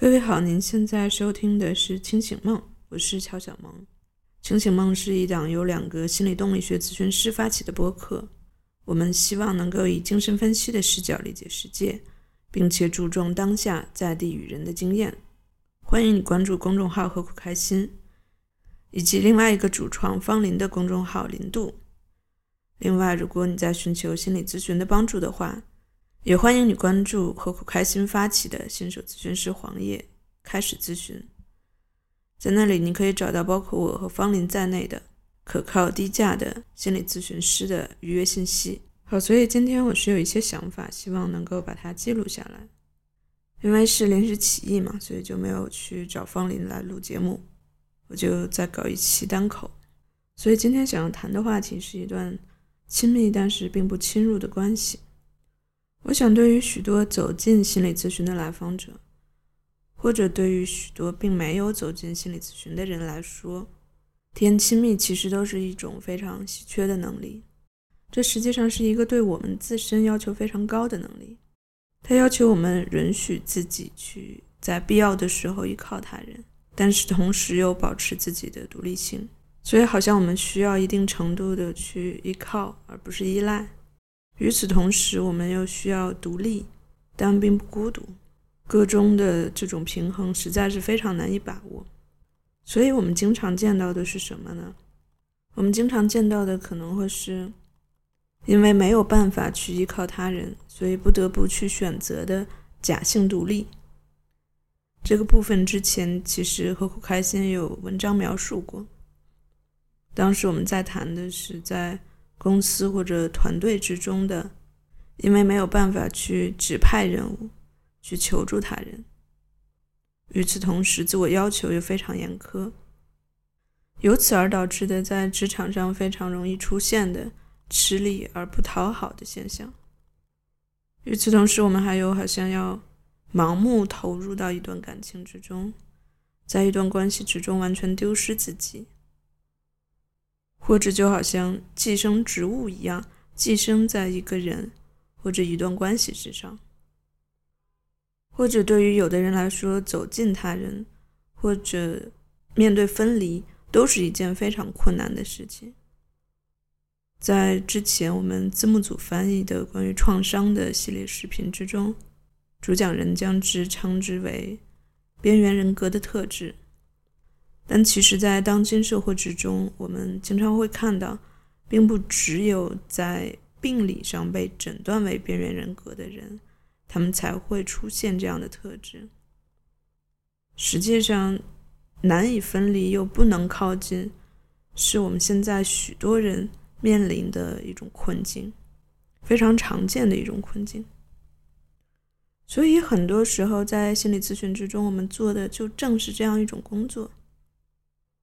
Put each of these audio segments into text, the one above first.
各位好，您现在收听的是《清醒梦》，我是乔小萌。《清醒梦》是一档由两个心理动力学咨询师发起的播客，我们希望能够以精神分析的视角理解世界，并且注重当下在地与人的经验。欢迎你关注公众号“何苦开心”，以及另外一个主创方林的公众号“林度”。另外，如果你在寻求心理咨询的帮助的话，也欢迎你关注何苦开心发起的新手咨询师黄叶，开始咨询。在那里，你可以找到包括我和方林在内的可靠低价的心理咨询师的预约信息。好，所以今天我是有一些想法，希望能够把它记录下来。因为是临时起意嘛，所以就没有去找方林来录节目，我就再搞一期单口。所以今天想要谈的话题是一段亲密但是并不侵入的关系。我想，对于许多走进心理咨询的来访者，或者对于许多并没有走进心理咨询的人来说，体验亲密其实都是一种非常稀缺的能力。这实际上是一个对我们自身要求非常高的能力，它要求我们允许自己去在必要的时候依靠他人，但是同时又保持自己的独立性。所以，好像我们需要一定程度的去依靠，而不是依赖。与此同时，我们又需要独立，但并不孤独。个中的这种平衡实在是非常难以把握。所以，我们经常见到的是什么呢？我们经常见到的可能会是，因为没有办法去依靠他人，所以不得不去选择的假性独立。这个部分之前其实何苦开心有文章描述过。当时我们在谈的是在。公司或者团队之中的，因为没有办法去指派任务，去求助他人。与此同时，自我要求又非常严苛，由此而导致的在职场上非常容易出现的吃力而不讨好的现象。与此同时，我们还有好像要盲目投入到一段感情之中，在一段关系之中完全丢失自己。或者就好像寄生植物一样，寄生在一个人或者一段关系之上；或者对于有的人来说，走进他人或者面对分离，都是一件非常困难的事情。在之前我们字幕组翻译的关于创伤的系列视频之中，主讲人将之称之为“边缘人格的特质”。但其实，在当今社会之中，我们经常会看到，并不只有在病理上被诊断为边缘人格的人，他们才会出现这样的特质。实际上，难以分离又不能靠近，是我们现在许多人面临的一种困境，非常常见的一种困境。所以，很多时候在心理咨询之中，我们做的就正是这样一种工作。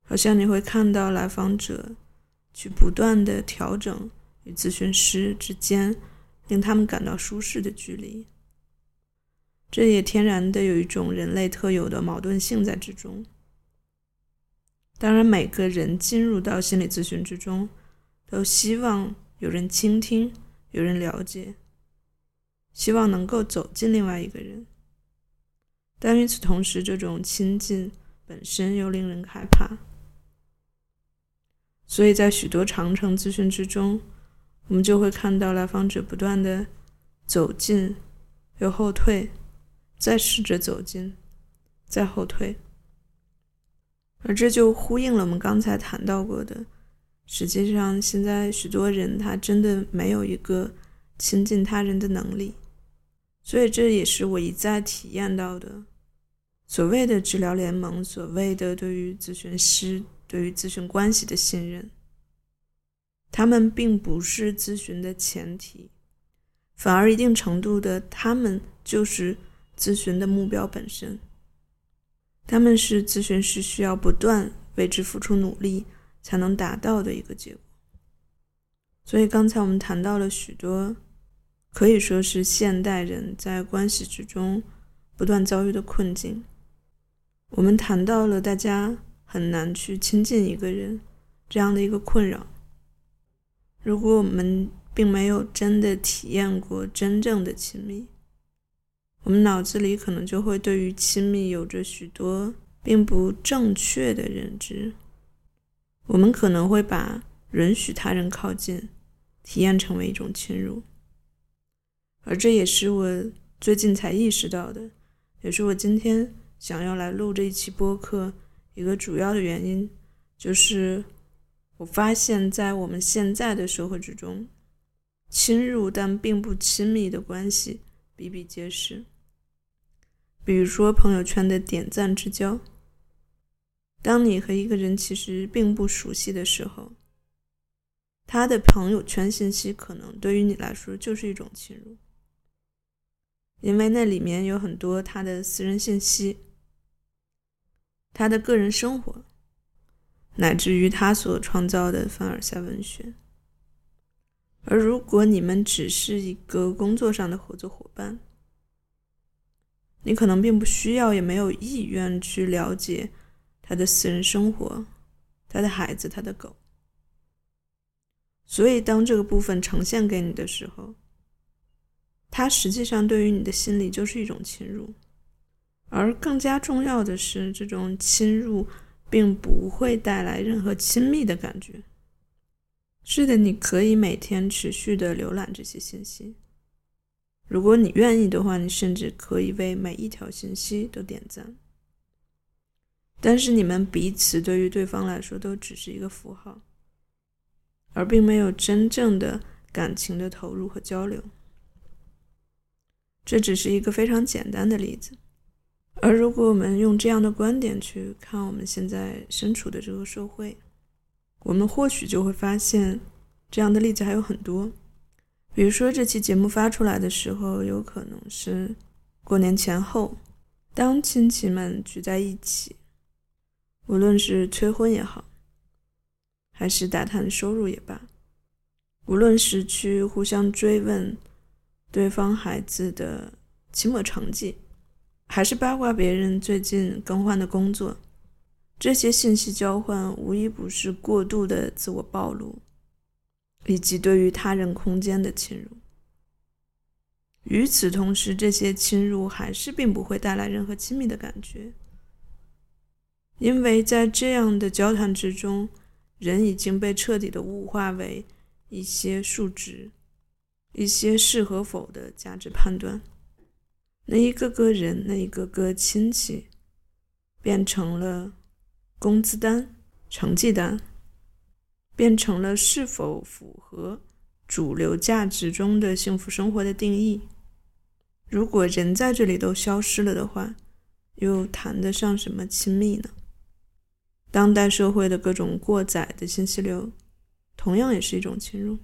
好像你会看到来访者去不断的调整与咨询师之间令他们感到舒适的距离，这也天然的有一种人类特有的矛盾性在之中。当然，每个人进入到心理咨询之中，都希望有人倾听，有人了解，希望能够走进另外一个人。但与此同时，这种亲近本身又令人害怕。所以在许多长程咨询之中，我们就会看到来访者不断的走近，又后退，再试着走近，再后退，而这就呼应了我们刚才谈到过的，实际上现在许多人他真的没有一个亲近他人的能力，所以这也是我一再体验到的，所谓的治疗联盟，所谓的对于咨询师。对于咨询关系的信任，他们并不是咨询的前提，反而一定程度的，他们就是咨询的目标本身。他们是咨询师需要不断为之付出努力才能达到的一个结果。所以刚才我们谈到了许多，可以说是现代人在关系之中不断遭遇的困境。我们谈到了大家。很难去亲近一个人，这样的一个困扰。如果我们并没有真的体验过真正的亲密，我们脑子里可能就会对于亲密有着许多并不正确的认知。我们可能会把允许他人靠近体验成为一种侵入，而这也是我最近才意识到的，也是我今天想要来录这一期播客一个主要的原因，就是我发现，在我们现在的社会之中，侵入但并不亲密的关系比比皆是。比如说朋友圈的点赞之交。当你和一个人其实并不熟悉的时候，他的朋友圈信息可能对于你来说就是一种侵入，因为那里面有很多他的私人信息、他的个人生活，乃至于他所创造的凡尔赛文学。而如果你们只是一个工作上的合作伙伴，你可能并不需要，也没有意愿去了解。他的私人生活，他的孩子，他的狗。所以，当这个部分呈现给你的时候，它实际上对于你的心理就是一种侵入。而更加重要的是，这种侵入并不会带来任何亲密的感觉。是的，你可以每天持续的浏览这些信息。如果你愿意的话，你甚至可以为每一条信息都点赞。但是你们彼此对于对方来说都只是一个符号，而并没有真正的感情的投入和交流。这只是一个非常简单的例子。而如果我们用这样的观点去看我们现在身处的这个社会，我们或许就会发现这样的例子还有很多。比如说，这期节目发出来的时候，有可能是过年前后，当亲戚们聚在一起。无论是催婚也好，还是打探收入也罢，无论是去互相追问对方孩子的期末成绩，还是八卦别人最近更换的工作，这些信息交换无一不是过度的自我暴露，以及对于他人空间的侵入。与此同时，这些侵入还是并不会带来任何亲密的感觉。因为在这样的交谈之中，人已经被彻底的物化为一些数值，一些是和否的价值判断。那一个个人，那一个个亲戚，变成了工资单、成绩单，变成了是否符合主流价值中的幸福生活的定义。如果人在这里都消失了的话，又谈得上什么亲密呢？当代社会的各种过载的信息流，同样也是一种侵入。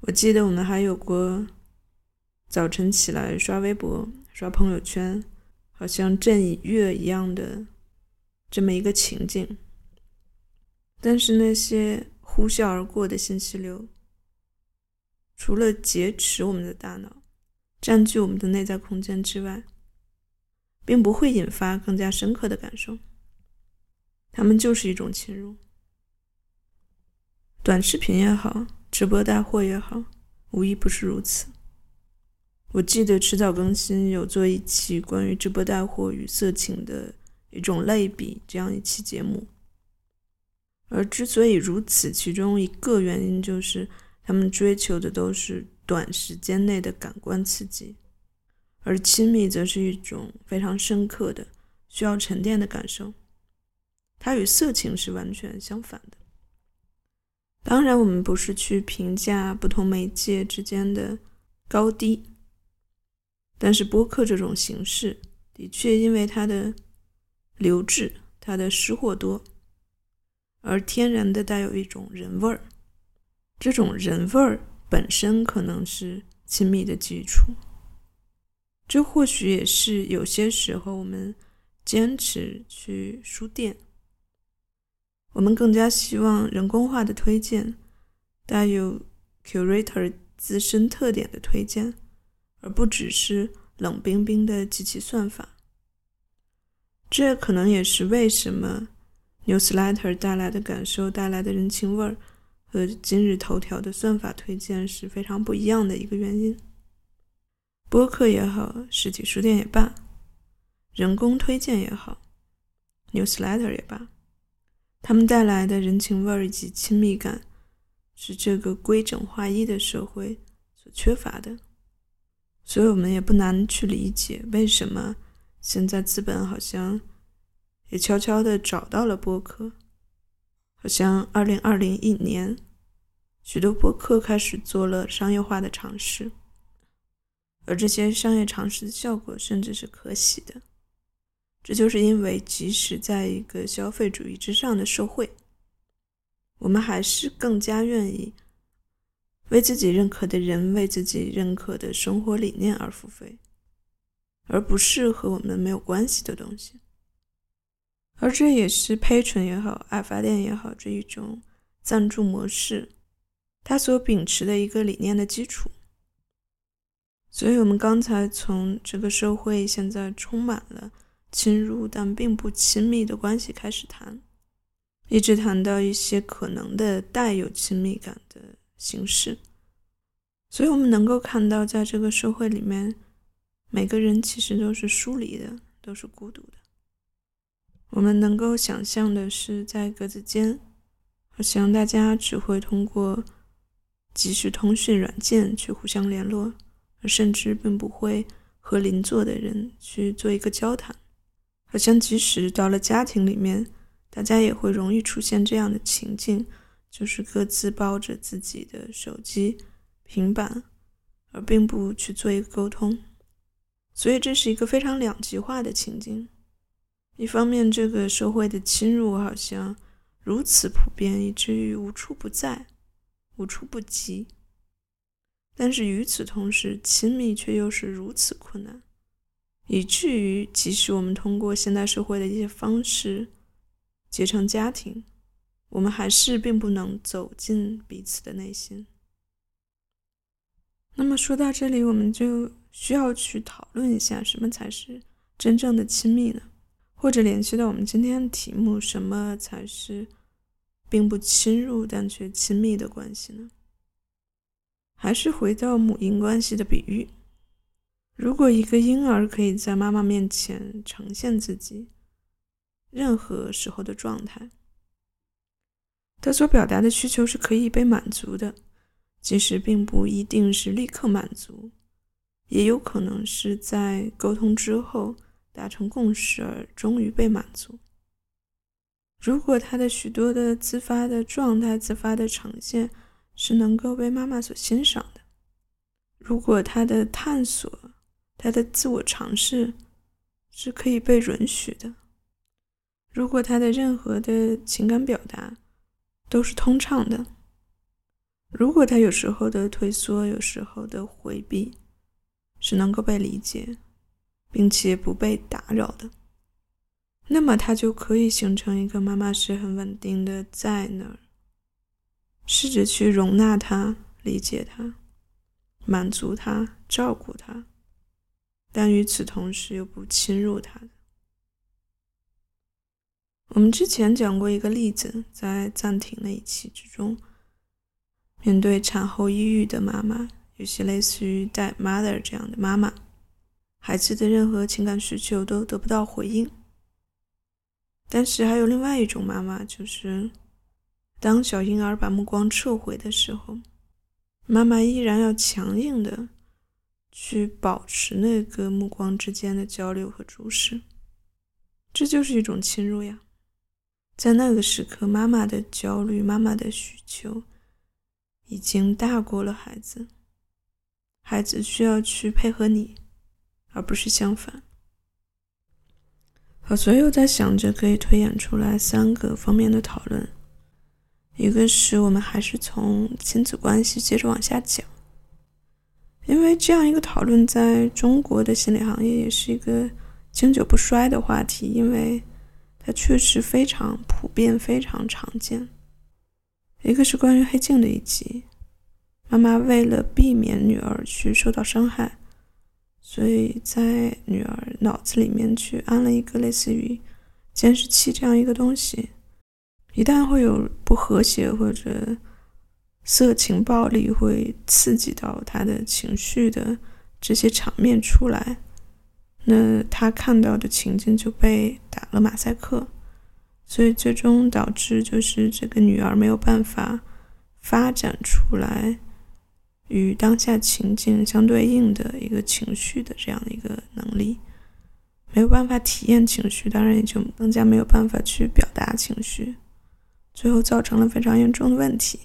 我记得我们还有过早晨起来刷微博、刷朋友圈，好像朕已阅一样的这么一个情景。但是那些呼啸而过的信息流，除了劫持我们的大脑、占据我们的内在空间之外，并不会引发更加深刻的感受。他们就是一种侵入，短视频也好，直播带货也好，无一不是如此。我记得迟早更新有做一期关于直播带货与色情的一种类比这样一期节目，而之所以如此，其中一个原因就是他们追求的都是短时间内的感官刺激，而亲密则是一种非常深刻的、需要沉淀的感受。它与色情是完全相反的。当然，我们不是去评价不同媒介之间的高低，但是播客这种形式的确因为它的流质、它的失货多，而天然的带有一种人味儿。这种人味儿本身可能是亲密的基础。这或许也是有些时候我们坚持去书店。我们更加希望人工化的推荐，带有 curator 自身特点的推荐，而不只是冷冰冰的机器算法。这可能也是为什么 newsletter 带来的感受、带来的人情味儿和今日头条的算法推荐是非常不一样的一个原因。播客也好，实体书店也罢，人工推荐也好，newsletter 也罢，他们带来的人情味儿以及亲密感，是这个规整划一的社会所缺乏的。所以，我们也不难去理解，为什么现在资本好像也悄悄的找到了播客，好像二零二零一年，许多播客开始做了商业化的尝试。而这些商业尝试的效果甚至是可喜的，这就是因为即使在一个消费主义之上的社会，我们还是更加愿意为自己认可的人、为自己认可的生活理念而付费，而不是和我们没有关系的东西。而这也是 Patreon 也好、爱发电也好这一种赞助模式，它所秉持的一个理念的基础。所以，我们刚才从这个社会现在充满了侵入但并不亲密的关系开始谈，一直谈到一些可能的带有亲密感的形式。所以，我们能够看到，在这个社会里面，每个人其实都是疏离的，都是孤独的。我们能够想象的是，在格子间，好像大家只会通过即时通讯软件去互相联络。而甚至并不会和邻座的人去做一个交谈，好像即使到了家庭里面，大家也会容易出现这样的情境，就是各自抱着自己的手机、平板，而并不去做一个沟通。所以这是一个非常两极化的情境。一方面，这个社会的侵入好像如此普遍，以至于无处不在、无处不及。但是与此同时，亲密却又是如此困难，以至于即使我们通过现代社会的一些方式结成家庭，我们还是并不能走进彼此的内心。那么说到这里，我们就需要去讨论一下，什么才是真正的亲密呢？或者联系到我们今天的题目，什么才是并不侵入但却亲密的关系呢？还是回到母婴关系的比喻，如果一个婴儿可以在妈妈面前呈现自己任何时候的状态，他所表达的需求是可以被满足的，即使并不一定是立刻满足，也有可能是在沟通之后达成共识而终于被满足。如果他的许多的自发的状态、自发的呈现，是能够被妈妈所欣赏的。如果他的探索、他的自我尝试是可以被允许的；如果他的任何的情感表达都是通畅的；如果他有时候的退缩、有时候的回避是能够被理解，并且不被打扰的，那么他就可以形成一个妈妈是很稳定的在那儿。试着去容纳他、理解他、满足他、照顾他，但与此同时又不侵入他的。我们之前讲过一个例子，在暂停那一期之中，面对产后抑郁的妈妈，有些类似于带 mother 这样的妈妈，孩子的任何情感需求都得不到回应。但是还有另外一种妈妈，就是。当小婴儿把目光撤回的时候，妈妈依然要强硬的去保持那个目光之间的交流和注视，这就是一种侵入呀。在那个时刻，妈妈的焦虑、妈妈的需求已经大过了孩子，孩子需要去配合你，而不是相反。好，所以我在想着可以推演出来三个方面的讨论。一个是我们还是从亲子关系接着往下讲，因为这样一个讨论在中国的心理行业也是一个经久不衰的话题，因为它确实非常普遍、非常常见。一个是关于黑镜的一集，妈妈为了避免女儿去受到伤害，所以在女儿脑子里面去安了一个类似于监视器这样一个东西。一旦会有不和谐或者色情暴力会刺激到他的情绪的这些场面出来，那他看到的情境就被打了马赛克，所以最终导致就是这个女儿没有办法发展出来与当下情境相对应的一个情绪的这样的一个能力，没有办法体验情绪，当然也就更加没有办法去表达情绪，最后造成了非常严重的问题。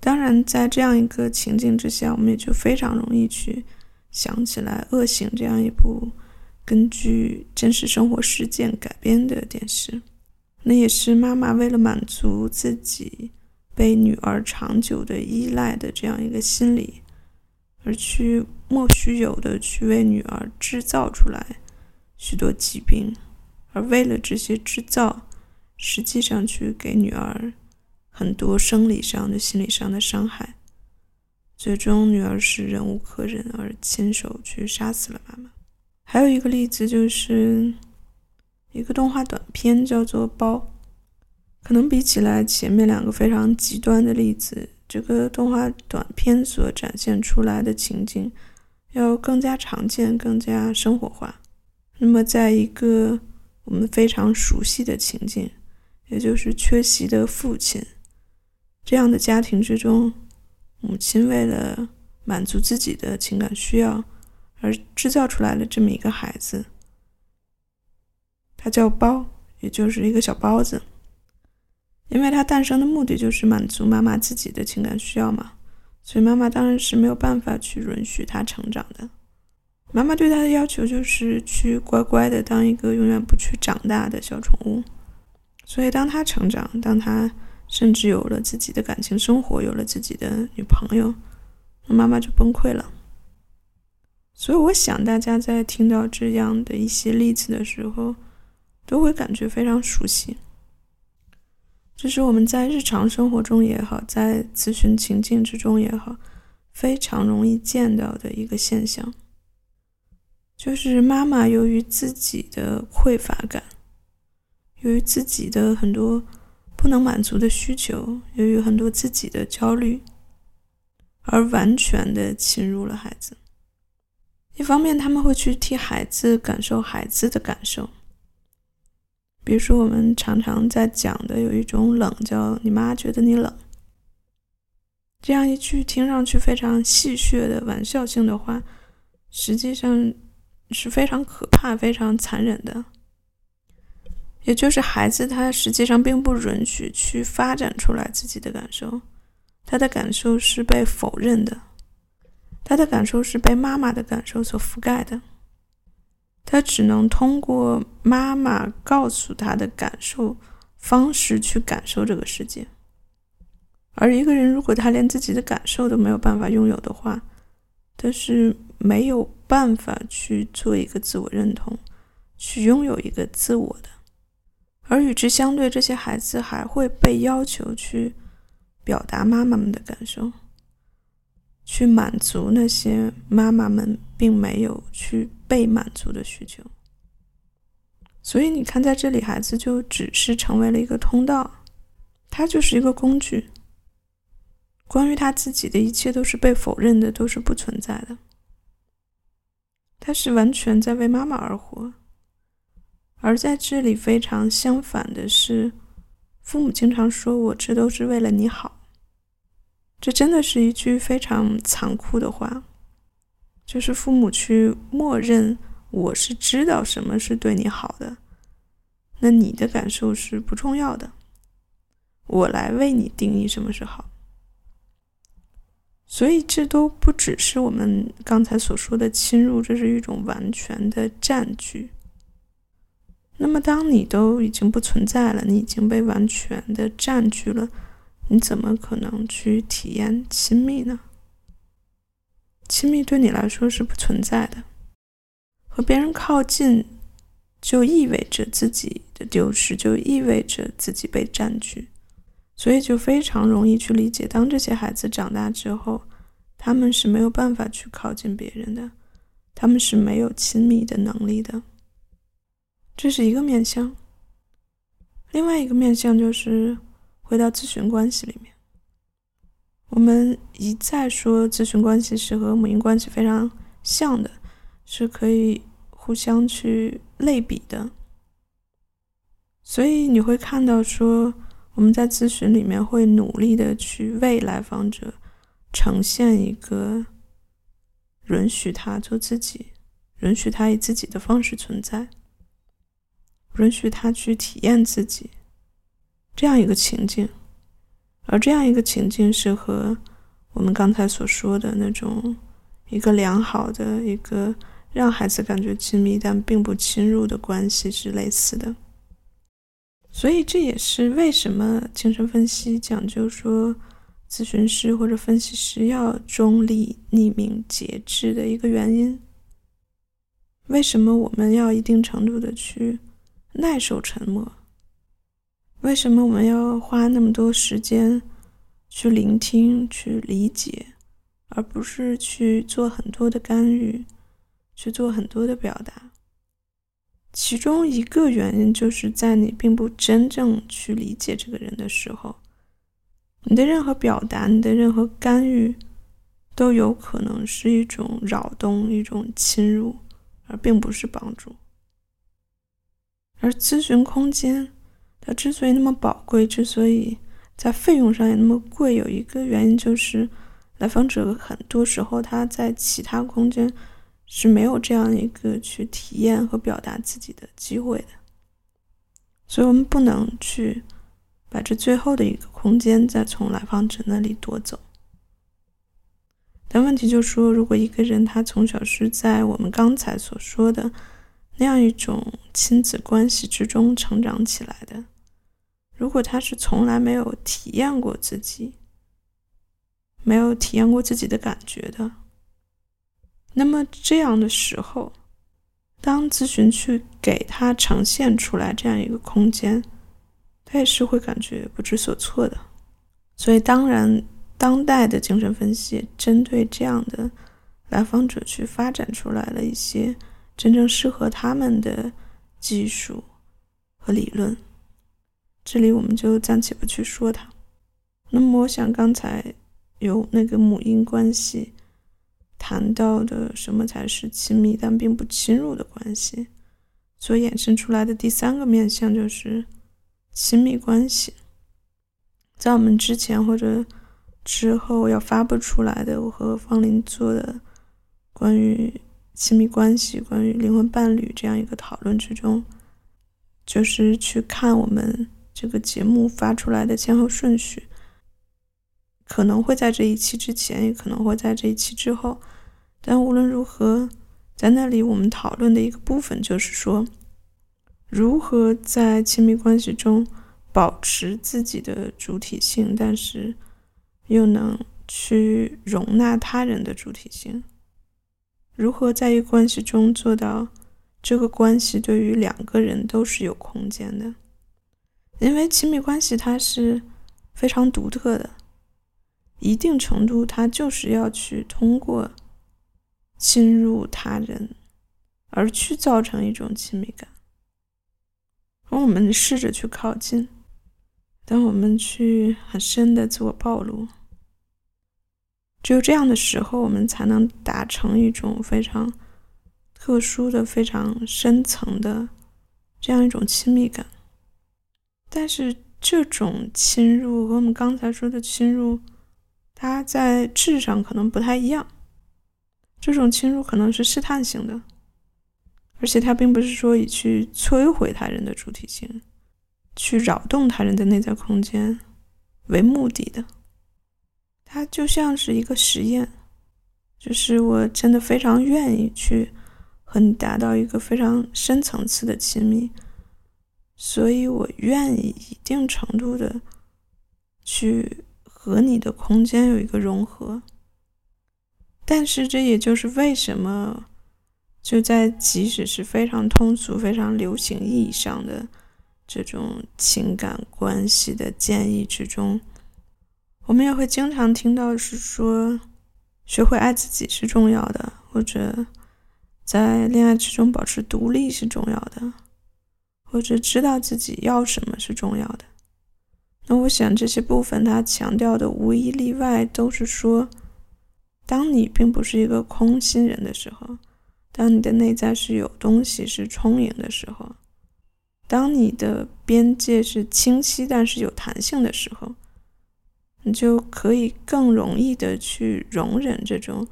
当然，在这样一个情境之下，我们也就非常容易去想起来《恶行》这样一部根据真实生活事件改编的电视。那也是妈妈为了满足自己被女儿长久的依赖的这样一个心理，而去莫须有的去为女儿制造出来许多疾病，而为了这些制造，实际上去给女儿。很多生理上的、心理上的伤害，最终女儿是忍无可忍而亲手去杀死了妈妈。还有一个例子就是一个动画短片，叫做《包》。可能比起来前面两个非常极端的例子，这个动画短片所展现出来的情景要更加常见、更加生活化。那么，在一个我们非常熟悉的情境，也就是缺席的父亲。这样的家庭之中，母亲为了满足自己的情感需要，而制造出来了这么一个孩子，他叫包，也就是一个小包子。因为他诞生的目的就是满足妈妈自己的情感需要嘛，所以妈妈当然是没有办法去允许他成长的。妈妈对他的要求就是去乖乖的当一个永远不去长大的小宠物。所以当他成长，当他甚至有了自己的感情生活，有了自己的女朋友，那妈妈就崩溃了。所以，我想大家在听到这样的一些例子的时候，都会感觉非常熟悉。这是我们在日常生活中也好，在咨询情境之中也好，非常容易见到的一个现象，就是妈妈由于自己的匮乏感，由于自己的很多。不能满足的需求，由于很多自己的焦虑，而完全的侵入了孩子。一方面，他们会去替孩子感受孩子的感受，比如说我们常常在讲的有一种冷，叫“你妈觉得你冷”，这样一句听上去非常戏谑的玩笑性的话，实际上是非常可怕、非常残忍的。也就是孩子，他实际上并不允许去发展出来自己的感受，他的感受是被否认的，他的感受是被妈妈的感受所覆盖的，他只能通过妈妈告诉他的感受方式去感受这个世界。而一个人如果他连自己的感受都没有办法拥有的话，他是没有办法去做一个自我认同，去拥有一个自我的。而与之相对，这些孩子还会被要求去表达妈妈们的感受，去满足那些妈妈们并没有去被满足的需求。所以你看，在这里，孩子就只是成为了一个通道，他就是一个工具。关于他自己的一切都是被否认的，都是不存在的。他是完全在为妈妈而活。而在这里，非常相反的是，父母经常说我这都是为了你好。这真的是一句非常残酷的话，就是父母去默认我是知道什么是对你好的，那你的感受是不重要的，我来为你定义什么是好。所以这都不只是我们刚才所说的侵入，这是一种完全的占据。那么，当你都已经不存在了，你已经被完全的占据了，你怎么可能去体验亲密呢？亲密对你来说是不存在的，和别人靠近就意味着自己的丢失，就意味着自己被占据，所以就非常容易去理解，当这些孩子长大之后，他们是没有办法去靠近别人的，他们是没有亲密的能力的。这是一个面相，另外一个面相就是回到咨询关系里面，我们一再说咨询关系是和母婴关系非常像的，是可以互相去类比的。所以你会看到说，我们在咨询里面会努力的去为来访者呈现一个允许他做自己，允许他以自己的方式存在，允许他去体验自己这样一个情境。而这样一个情境是和我们刚才所说的那种一个良好的一个让孩子感觉亲密但并不侵入的关系是类似的，所以这也是为什么精神分析讲究说咨询师或者分析师要中立、匿名、节制的一个原因。为什么我们要一定程度的去耐受沉默？为什么我们要花那么多时间去聆听、去理解，而不是去做很多的干预、去做很多的表达？其中一个原因就是在你并不真正去理解这个人的时候，你的任何表达、你的任何干预，都有可能是一种扰动、一种侵入，而并不是帮助。而咨询空间。它之所以那么宝贵，之所以在费用上也那么贵，有一个原因就是，来访者很多时候他在其他空间是没有这样一个去体验和表达自己的机会的，所以我们不能去把这最后的一个空间再从来访者那里夺走。但问题就说，如果一个人他从小是在我们刚才所说的那样一种亲子关系之中成长起来的。如果他是从来没有体验过自己，没有体验过自己的感觉的，那么这样的时候，当咨询去给他呈现出来这样一个空间，他也是会感觉不知所措的。所以，当然，当代的精神分析针对这样的来访者去发展出来了一些真正适合他们的技术和理论。这里我们就暂且不去说它。那么，我想刚才有那个母婴关系谈到的什么才是亲密但并不侵入的关系，所衍生出来的第三个面向就是亲密关系。在我们之前或者之后要发布出来的，我和方林做的关于亲密关系、关于灵魂伴侣这样一个讨论之中，就是去看我们。这个节目发出来的前后顺序，可能会在这一期之前，也可能会在这一期之后。但无论如何，在那里我们讨论的一个部分就是说，如何在亲密关系中保持自己的主体性，但是又能去容纳他人的主体性。如何在一个关系中做到这个关系对于两个人都是有空间的？因为亲密关系它是非常独特的，一定程度它就是要去通过侵入他人而去造成一种亲密感。当我们试着去靠近，当我们去很深的自我暴露，只有这样的时候，我们才能达成一种非常特殊的、非常深层的这样一种亲密感。但是这种侵入和我们刚才说的侵入，它在质上可能不太一样。这种侵入可能是试探性的，而且它并不是说以去摧毁他人的主体性、去扰动他人的内在空间为目的的。它就像是一个实验，就是我真的非常愿意去和你达到一个非常深层次的亲密。所以，我愿意一定程度的去和你的空间有一个融合。但是，这也就是为什么，就在即使是非常通俗、非常流行意义上的这种情感关系的建议之中，我们也会经常听到是说，学会爱自己是重要的，或者在恋爱之中保持独立是重要的。或者知道自己要什么是重要的，那我想这些部分它强调的无一例外都是说，当你并不是一个空心人的时候，当你的内在是有东西是充盈的时候，当你的边界是清晰但是有弹性的时候，你就可以更容易的去容忍这种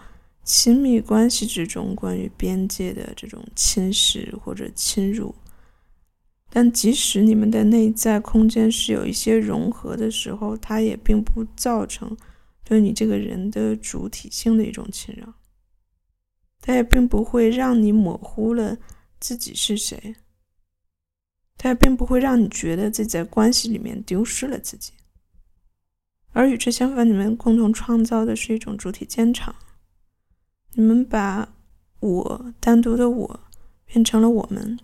亲密关系之中关于边界的这种侵蚀或者侵入。但即使你们的内在空间是有一些融合的时候，它也并不造成对你这个人的主体性的一种侵扰，它也并不会让你模糊了自己是谁，它也并不会让你觉得自己在关系里面丢失了自己，而与之相反，你们共同创造的是一种主体坚场，你们把我单独的我变成了我们。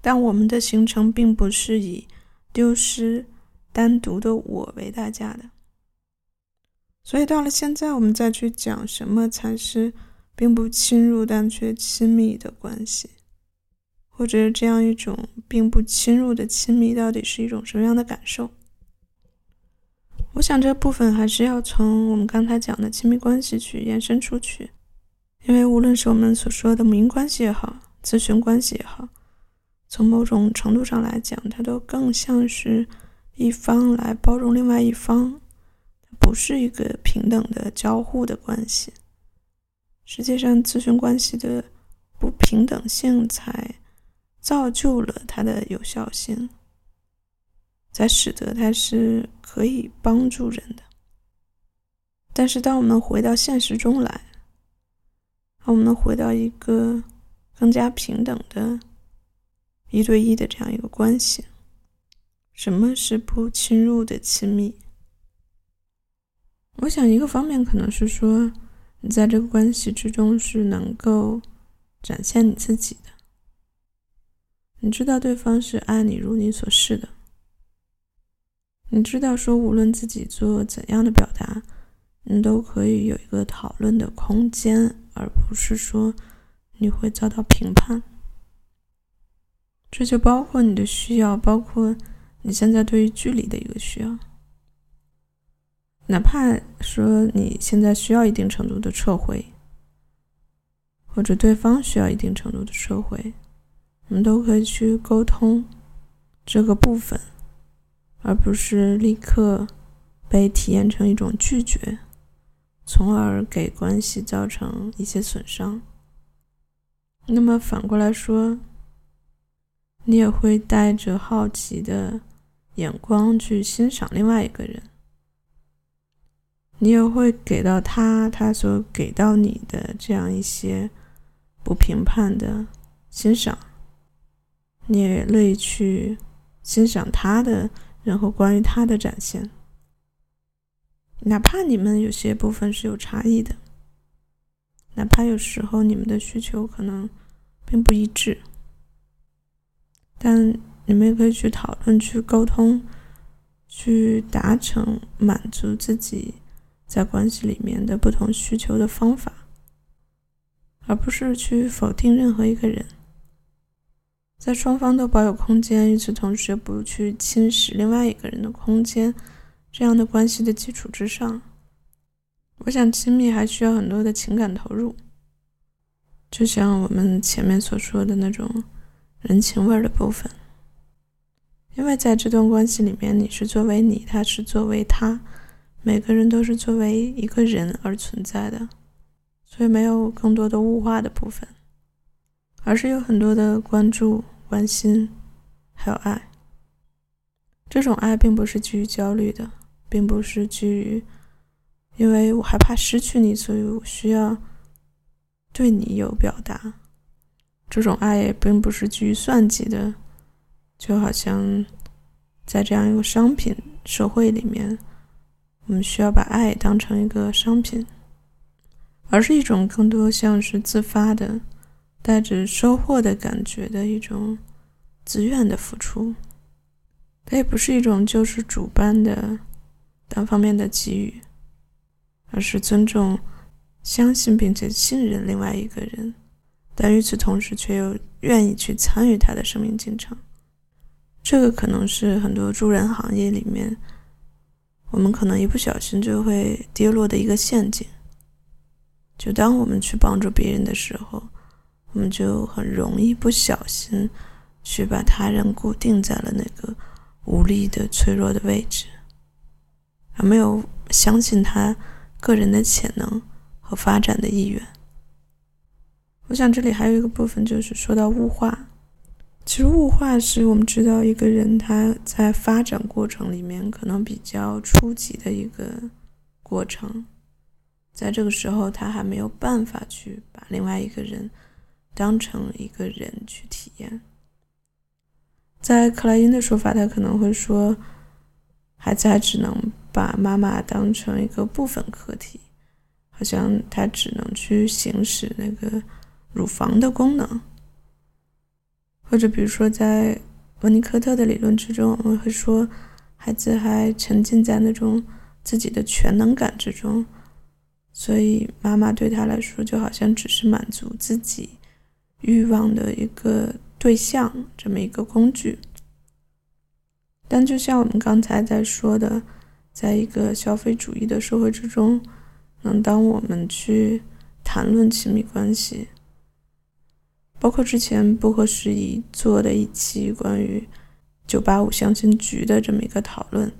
但我们的形成并不是以丢失单独的我为代价的，所以到了现在，我们再去讲什么才是并不侵入但却亲密的关系，或者这样一种并不侵入的亲密，到底是一种什么样的感受？我想这部分还是要从我们刚才讲的亲密关系去延伸出去，因为无论是我们所说的母婴关系也好，咨询关系也好。从某种程度上来讲，它都更像是一方来包容另外一方，不是一个平等的交互的关系。实际上，咨询关系的不平等性才造就了它的有效性，才使得它是可以帮助人的。但是，当我们回到现实中来，当我们回到一个更加平等的。一对一的这样一个关系，什么是不侵入的亲密？我想一个方面可能是说，你在这个关系之中是能够展现你自己的，你知道对方是爱你如你所示的，你知道说无论自己做怎样的表达，你都可以有一个讨论的空间，而不是说你会遭到评判。这就包括你的需要，包括你现在对于距离的一个需要。哪怕说你现在需要一定程度的撤回，或者对方需要一定程度的撤回，我们都可以去沟通这个部分，而不是立刻被体验成一种拒绝，从而给关系造成一些损伤。那么反过来说。你也会带着好奇的眼光去欣赏另外一个人，你也会给到他他所给到你的这样一些不评判的欣赏，你也乐意去欣赏他的然后关于他的展现，哪怕你们有些部分是有差异的，哪怕有时候你们的需求可能并不一致。但你们也可以去讨论、去沟通、去达成满足自己在关系里面的不同需求的方法，而不是去否定任何一个人。在双方都保有空间，与此同时不去侵蚀另外一个人的空间，这样的关系的基础之上，我想亲密还需要很多的情感投入，就像我们前面所说的那种。人情味的部分，因为在这段关系里面，你是作为你，他是作为他，每个人都是作为一个人而存在的，所以没有更多的物化的部分，而是有很多的关注、关心，还有爱。这种爱并不是基于焦虑的，并不是基于因为我害怕失去你，所以我需要对你有表达。这种爱也并不是基于算计的，就好像在这样一个商品社会里面，我们需要把爱当成一个商品，而是一种更多像是自发的、带着收获的感觉的一种自愿的付出。它也不是一种救世主般的单方面的给予，而是尊重、相信并且信任另外一个人。但与此同时，却又愿意去参与他的生命进程。这个可能是很多助人行业里面，我们可能一不小心就会跌落的一个陷阱。就当我们去帮助别人的时候，我们就很容易不小心去把他人固定在了那个无力的、脆弱的位置，而没有相信他个人的潜能和发展的意愿。我想这里还有一个部分，就是说到物化。其实物化是我们知道一个人他在发展过程里面可能比较初级的一个过程。在这个时候，他还没有办法去把另外一个人当成一个人去体验。在克莱因的说法，他可能会说，孩子还只能把妈妈当成一个部分客体，好像他只能去行使那个乳房的功能。或者比如说，在温尼科特的理论之中，我们会说，孩子还沉浸在那种自己的全能感之中。所以，妈妈对他来说就好像只是满足自己欲望的一个对象，这么一个工具。但就像我们刚才在说的，在一个消费主义的社会之中，能当我们去谈论亲密关系，包括之前不合时宜做的一期关于“九八五相亲局”的这么一个讨论，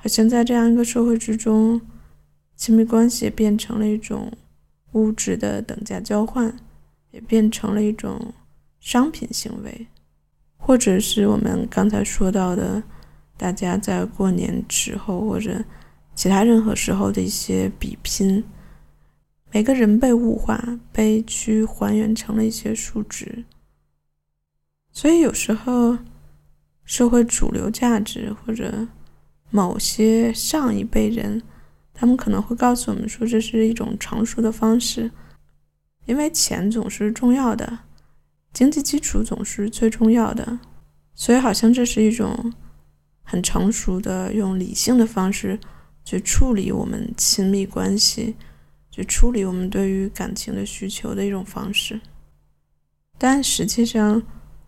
好像在这样一个社会之中。亲密关系变成了一种物质的等价交换，也变成了一种商品行为，或者是我们刚才说到的，大家在过年时候或者其他任何时候的一些比拼，每个人被物化，被去还原成了一些数值。所以有时候，社会主流价值或者某些上一辈人。他们可能会告诉我们说，这是一种成熟的方式，因为钱总是重要的，经济基础总是最重要的，所以好像这是一种很成熟的用理性的方式去处理我们亲密关系，去处理我们对于感情的需求的一种方式。但实际上，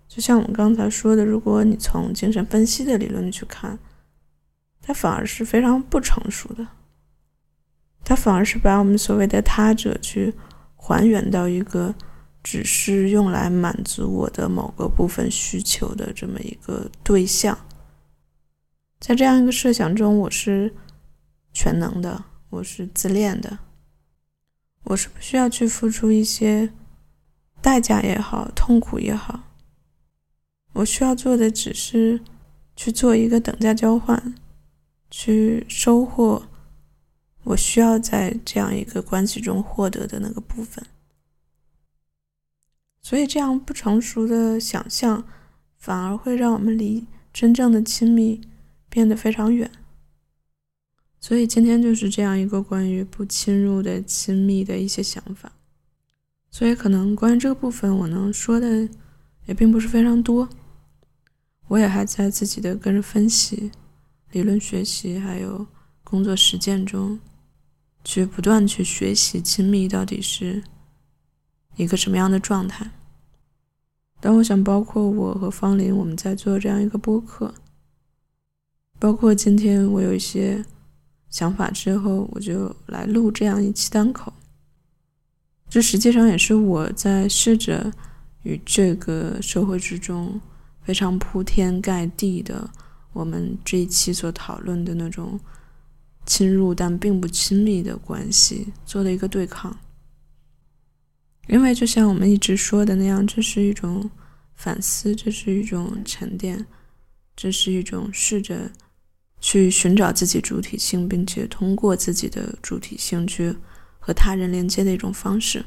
就像我们刚才说的，如果你从精神分析的理论去看，它反而是非常不成熟的。它反而是把我们所谓的他者去还原到一个只是用来满足我的某个部分需求的这么一个对象，在这样一个设想中，我是全能的，我是自恋的，我是不需要去付出一些代价也好，痛苦也好，我需要做的只是去做一个等价交换，去收获。我需要在这样一个关系中获得的那个部分，所以这样不成熟的想象，反而会让我们离真正的亲密变得非常远。所以今天就是这样一个关于不侵入的亲密的一些想法。所以可能关于这个部分，我能说的也并不是非常多。我也还在自己的个人分析、理论学习还有工作实践中。去不断去学习亲密到底是一个什么样的状态。但我想，包括我和方林，我们在做这样一个播客，包括今天我有一些想法之后，我就来录这样一期单口。这实际上也是我在试着与这个社会之中非常铺天盖地的我们这一期所讨论的那种。侵入但并不亲密的关系做的一个对抗，因为就像我们一直说的那样，这是一种反思，这是一种沉淀，这是一种试着去寻找自己主体性，并且通过自己的主体性去和他人连接的一种方式。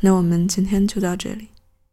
那我们今天就到这里。